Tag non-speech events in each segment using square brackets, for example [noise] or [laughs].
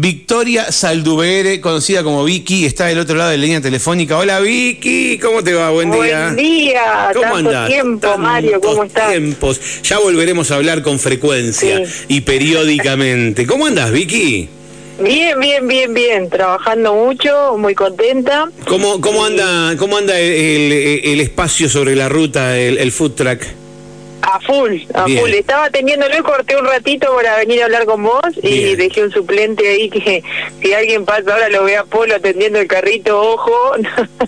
Victoria Saldubere, conocida como Vicky, está del otro lado de la línea telefónica. Hola Vicky, ¿cómo te va? Buen día. Buen día, ¿Cómo tanto andás? tiempo, Mario, ¿cómo estás? tiempos. Ya volveremos a hablar con frecuencia Sí. y periódicamente. ¿Cómo andás, Vicky? Bien, bien, bien, bien, trabajando mucho, muy contenta. ¿Cómo, cómo anda, cómo anda el, el- el espacio sobre la ruta, el, el food truck? A full, a Bien. full. Estaba teniéndolo y corté un ratito para venir a hablar con vos y Bien. dejé un suplente ahí que si alguien pasa ahora lo ve a Polo atendiendo el carrito, ojo. [laughs]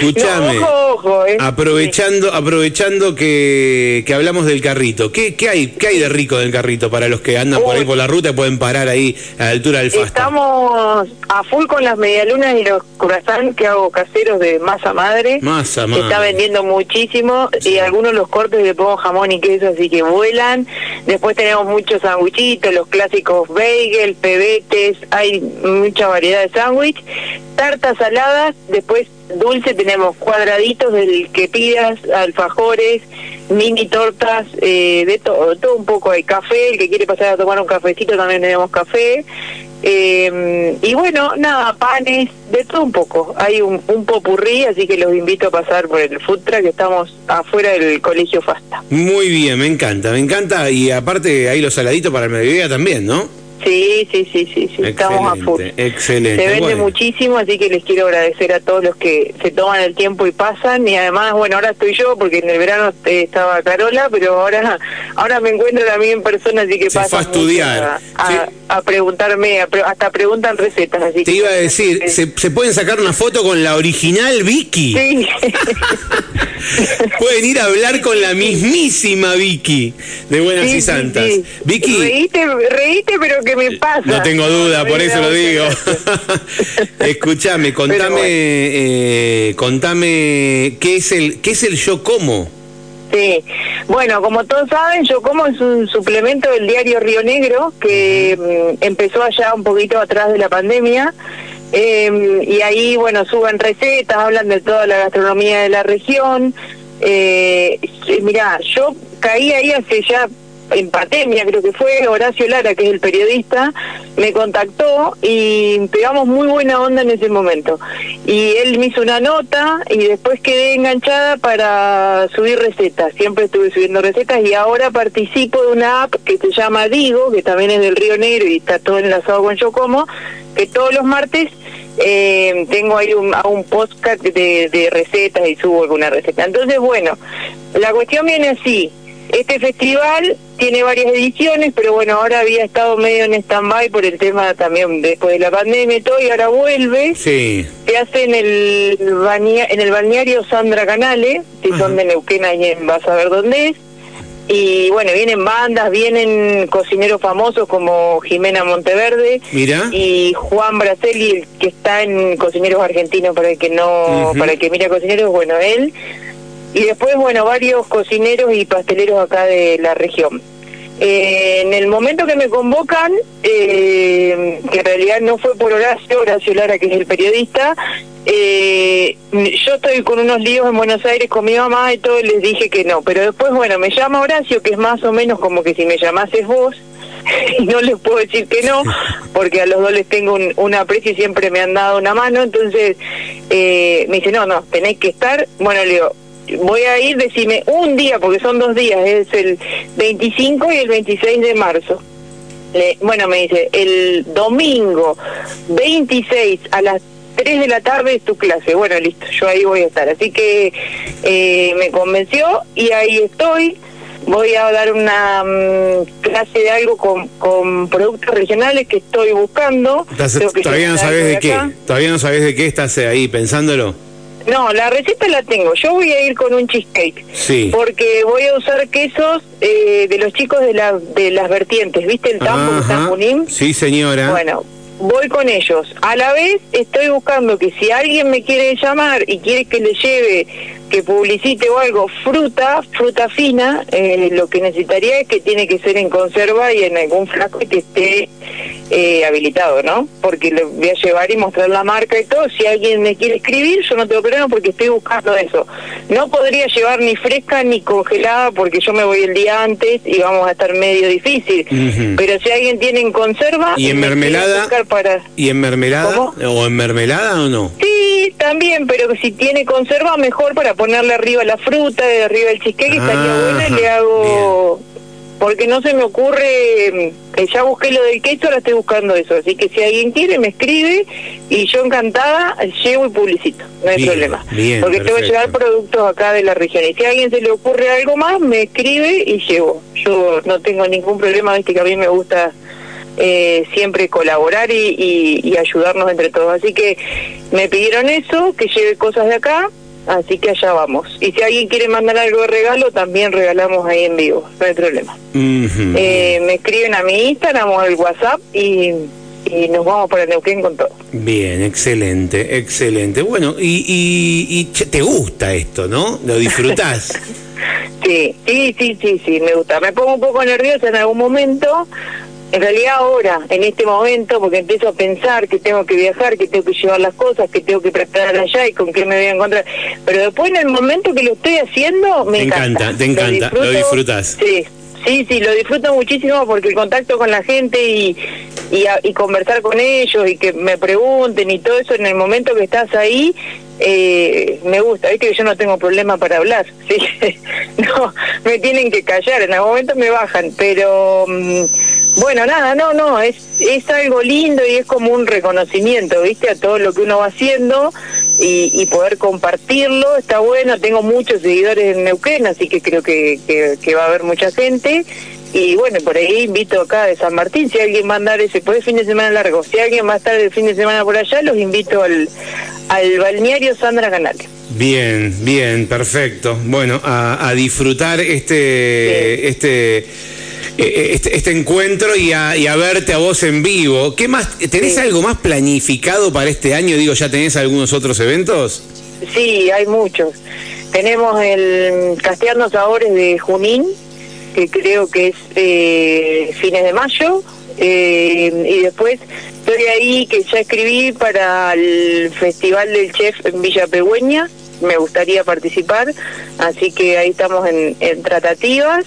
Escuchame, No, ojo, ojo, eh. aprovechando, aprovechando que, que hablamos del carrito, ¿qué, qué hay, ¿qué hay de rico del carrito para los que andan por ahí por la ruta y pueden parar ahí a la altura del Fasta? Estamos a full con las medialunas y los croissants que hago caseros de masa madre. Masa Se madre. está vendiendo muchísimo y algunos los cortes le pongo jamón y queso, así que vuelan. Después tenemos muchos sanguichitos, los clásicos bagel, pebetes, hay mucha variedad de sándwich. Tartas saladas, después dulce tenemos cuadraditos del que pidas, alfajores, mini tortas, eh, de todo, todo un poco. Hay café, el que quiere pasar a tomar un cafecito también tenemos café. Eh, y bueno, nada, panes, de todo un poco. Hay un, un popurrí, así que los invito a pasar por el food truck, que estamos afuera del colegio Fasta. Muy bien, me encanta, me encanta. Y aparte hay los saladitos para el mediodía también, ¿no? Sí, sí, sí, sí, sí, estamos a full. Excelente. Se vende Bueno. muchísimo, así que les quiero agradecer a todos los que se toman el tiempo y pasan. Y además, bueno, ahora estoy yo, porque en el verano eh, estaba Carola, pero ahora ahora me encuentro también en persona, así que Se pasan fue a estudiar. A, a- Sí. a preguntarme, a pre- hasta preguntan recetas. Así Te que- iba a decir, ¿se, se pueden sacar una foto con la original Vicky? Sí. [laughs] [laughs] Pueden ir a hablar con la mismísima Vicky de Buenas Sí, y Santas. sí. Vicky, Reíte, reíte, pero ¿qué me pasa? no tengo duda, por eso lo digo. [laughs] Escúchame, contame, bueno. eh, contame qué es el qué es el yo como. Sí, bueno, como todos saben, yo como es un suplemento del diario Río Negro que mm, empezó allá un poquito atrás de la pandemia eh, y ahí, bueno, suben recetas, hablan de toda la gastronomía de la región. Eh, mirá, yo caí ahí hace ya en pandemia, creo que fue Horacio Lara, que es el periodista, me contactó y pegamos muy buena onda en ese momento. Y él me hizo una nota y después quedé enganchada para subir recetas. Siempre estuve subiendo recetas y ahora participo de una app que se llama Digo, que también es del Río Negro y está todo enlazado con Yo Como, que todos los martes eh, tengo ahí un, un podcast de, de recetas y subo alguna receta. Entonces, bueno, la cuestión viene así. Este festival tiene varias ediciones, pero bueno, ahora había estado medio en stand-by por el tema también después de la pandemia y todo, y ahora vuelve. Sí. Se hace en el, en el balneario Sandra Canale, si son de Neuquén, ahí en- vas a ver dónde es. Y bueno, vienen bandas, vienen cocineros famosos como Jimena Monteverde Mira. y Juan Braceli, el que está en Cocineros Argentinos, para el que no, para el que mira Cocineros, bueno, él. Y después, bueno, varios cocineros y pasteleros acá de la región. Eh, en el momento que me convocan, eh, que en realidad no fue por Horacio, Horacio Lara, que es el periodista, eh, yo estoy con unos líos en Buenos Aires con mi mamá y todo, y les dije que no. Pero después, bueno, me llama Horacio, que es más o menos como que si me llamases vos, [laughs] y no les puedo decir que no, porque a los dos les tengo un, un aprecio y siempre me han dado una mano. Entonces, me dice, no, no, tenéis que estar. Bueno, le digo, voy a ir, decime un día, porque son dos días, es el 25 y el 26 de marzo. Le- bueno, me dice, el domingo 26 a las 3 de la tarde es tu clase. Bueno, listo, yo ahí voy a estar. Así que eh, me convenció y ahí estoy. Voy a dar una mm, clase de algo con, con productos regionales que estoy buscando. Estás- que todavía no sabes algo de qué. Todavía no sabes de qué estás ahí pensándolo. No, la receta la tengo. Yo voy a ir con un cheesecake. Sí. Porque voy a usar quesos eh, de los chicos de, la, de las vertientes. ¿Viste el tambo Ajá. Junín? Sí, señora. Bueno, voy con ellos. A la vez estoy buscando que si alguien me quiere llamar y quiere que le lleve, que publicite o algo, fruta, fruta fina, eh, lo que necesitaría es que tiene que ser en conserva y en algún flaco y que esté eh, habilitado, ¿no? Porque le voy a llevar y mostrar la marca y todo. Si alguien me quiere escribir, yo no tengo problema porque estoy buscando eso. No podría llevar ni fresca ni congelada porque yo me voy el día antes y vamos a estar medio difícil. Pero si alguien tiene en conserva... ¿Y en mermelada? Para... ¿Y en mermelada? ¿O en mermelada o no? Sí, también, pero si tiene conserva, mejor para ponerle arriba la fruta, de arriba el cheesecake, estaría bueno y le hago porque no se me ocurre, que ya busqué lo del queso, ahora estoy buscando eso, así que si alguien quiere me escribe y yo encantada llevo y publicito, no hay problema, porque tengo que llevar productos acá de la región. Y si a alguien se le ocurre algo más me escribe y llevo, yo no tengo ningún problema, viste que a mí me gusta eh, siempre colaborar y, y ayudarnos entre todos, así que me pidieron eso, que lleve cosas de acá, Así que allá vamos. Y si alguien quiere mandar algo de regalo, también regalamos ahí en vivo, no hay problema. eh, me escriben a mi Instagram o al WhatsApp y, y nos vamos para Neuquén con todo. Bien, excelente, excelente. Bueno, y, y, y te gusta esto, ¿no? ¿Lo disfrutás? [laughs] sí, sí, sí, sí, sí, me gusta. Me pongo un poco nerviosa en algún momento, en realidad ahora, en este momento, porque empiezo a pensar que tengo que viajar, que tengo que llevar las cosas, que tengo que preparar allá y con qué me voy a encontrar. Pero después en el momento que lo estoy haciendo, me encanta. Te encanta, lo, disfrutas. Sí, sí, sí, lo disfruto muchísimo porque el contacto con la gente y, y, conversar con ellos y que me pregunten y todo eso en el momento que estás ahí, eh, me gusta, viste que yo no tengo problema para hablar, [laughs] ¿sí? no, me tienen que callar, en algún momento me bajan, pero... Mm, bueno, nada, no, no, es, es algo lindo y es como un reconocimiento, ¿viste? A todo lo que uno va haciendo y, y poder compartirlo, está bueno, tengo muchos seguidores en Neuquén, así que creo que, que, va a haber mucha gente. Y bueno, por ahí invito acá de San Martín, si alguien va a andar ese, fin de semana largo, si alguien va a estar el fin de semana por allá, los invito al, al balneario Sandra Canales. Bien, bien, perfecto. Bueno, a, a disfrutar este, este este, este, encuentro y a, verte a vos en vivo. ¿Qué más? ¿Tenés algo más planificado para este año? Digo, ¿ya tenés algunos otros eventos? Sí, hay muchos. Tenemos el Castellanos Sabores de Junín, que creo que es eh, fines de mayo. y después estoy ahí que ya escribí para el Festival del Chef en Villa Pegüeña. Me gustaría participar, así que ahí estamos en, en tratativas.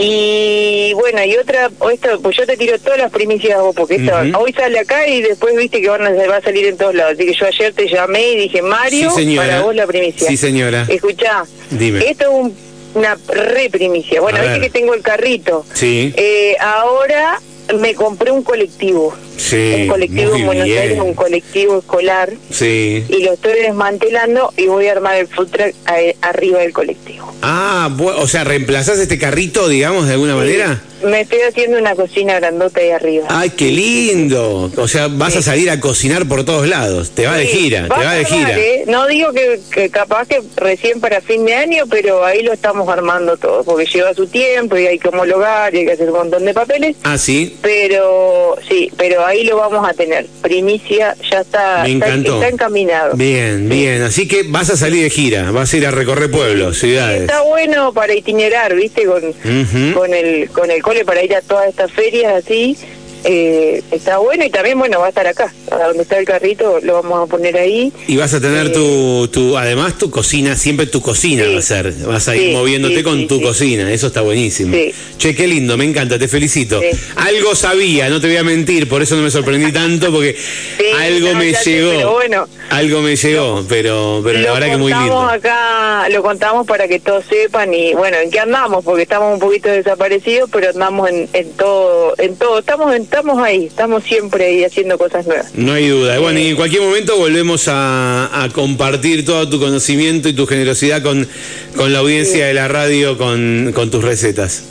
Y bueno, y otra, esto, pues yo te tiro todas las primicias vos, porque esto, hoy sale acá y después viste que van a, va a salir en todos lados. Así que yo ayer te llamé y dije, Mario, para vos la primicia. Sí, señora. Escuchá, Dime. esto es una re primicia. Bueno, viste que tengo el carrito. Sí. Eh, ahora me compré un colectivo. Sí, un colectivo en Buenos Aires, un colectivo escolar. Sí. Y lo estoy desmantelando y voy a armar el food truck arriba del colectivo. Ah, o sea, ¿reemplazás este carrito, digamos, de alguna manera? Me estoy haciendo una cocina grandota ahí arriba. ¡Ay, qué lindo! O sea, vas a salir a cocinar por todos lados. Te va de gira, te va de gira. ¿eh? No digo que, capaz que recién para fin de año, pero ahí lo estamos armando todo, porque lleva su tiempo y hay que homologar y hay que hacer un montón de papeles. Ah, sí. Pero, sí, pero ahí lo vamos a tener. Primicia ya está, está, encaminado. Bien, bien. Así que vas a salir de gira, vas a ir a recorrer pueblos, ciudades. Está bueno para itinerar, ¿viste? Con, con el con el para ir a todas estas ferias así eh, está bueno y también, bueno, va a estar acá, a donde está el carrito, lo vamos a poner ahí. Y vas a tener tu, eh, tu, además tu cocina, siempre tu cocina va a ser, vas a ir moviéndote con tu cocina, eso está buenísimo. Che, qué lindo, me encanta, te felicito. Algo sabía, no te voy a mentir, por eso no me sorprendí tanto, porque algo me llegó. bueno, algo me llegó, pero, pero la verdad que muy lindo. acá, lo contamos para que todos sepan y bueno, ¿en qué andamos? Porque estamos un poquito desaparecidos, pero andamos en, en todo, en todo, estamos en estamos ahí, estamos siempre ahí haciendo cosas nuevas. No hay duda. Bueno, y en cualquier momento volvemos a, compartir todo tu conocimiento y tu generosidad con, con la audiencia de la radio, con, con tus recetas.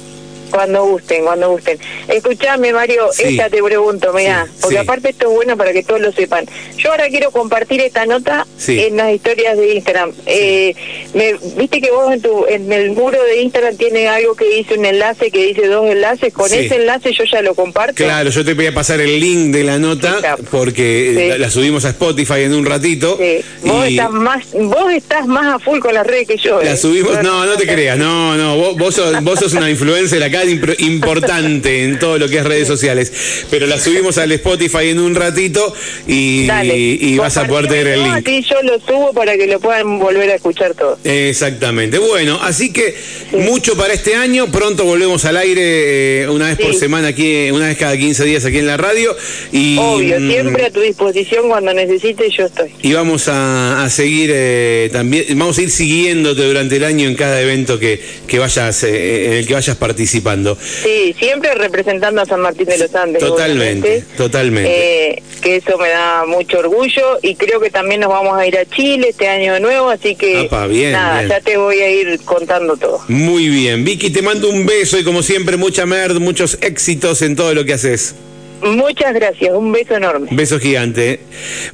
Cuando gusten, cuando gusten. Escuchame, Mario, esta te pregunto, mira, porque aparte esto es bueno para que todos lo sepan. Yo ahora quiero compartir esta nota en las historias de Instagram. Eh, me, Viste que vos en, tu, en el muro de Instagram tiene algo que dice un enlace, que dice dos enlaces. Con ese enlace yo ya lo comparto. Claro, yo te voy a pasar el link de la nota porque la, subimos a Spotify en un ratito. Vos, estás más, vos estás más a full con las redes que yo. La eh. subimos, no, no te creas, no, no, vos, vos, sos, vos sos una influencer acá importante en todo lo que es redes sociales. Pero la subimos al Spotify en un ratito y, y vas a poder tener el link. Yo lo subo para que lo puedan volver a escuchar todo. Exactamente. Bueno, así que mucho para este año. Pronto volvemos al aire eh, una vez por semana aquí, una vez cada 15 días aquí en la radio. Y, Obvio, mm, siempre a tu disposición cuando necesites, yo estoy. Y vamos a, seguir eh, también, vamos a ir siguiéndote durante el año en cada evento que, que vayas, eh, en el que vayas participando. Sí, siempre representando a San Martín de los Andes. Totalmente, totalmente. que eso me da mucho orgullo y creo que también nos vamos a ir a Chile este año de nuevo, así que nada, ya te voy a ir contando todo. Muy bien, Vicky, te mando un beso y como siempre mucha merd, muchos éxitos en todo lo que haces. Muchas gracias, un beso enorme. Beso gigante.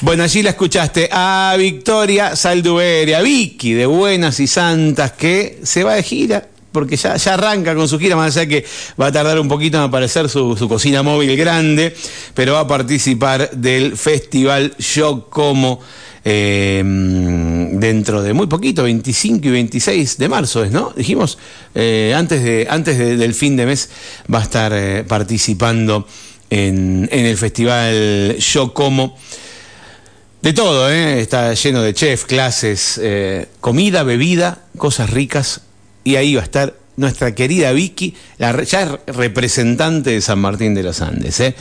Bueno, allí la escuchaste a Victoria Salduere, a Vicky de Buenas y Santas, que se va de gira porque ya, arranca con su gira, más allá que va a tardar un poquito en aparecer su, cocina móvil grande, pero va a participar del festival Yo Como eh, dentro de muy poquito, 25 y 26 de marzo ¿no? Dijimos, eh, antes, de, antes del fin de mes va a estar eh, participando en, en, el festival Yo Como. De todo, está lleno de chef, clases, comida, bebida, cosas ricas y ahí va a estar nuestra querida Vicky, la ya representante de San Martín de los Andes. ¿eh?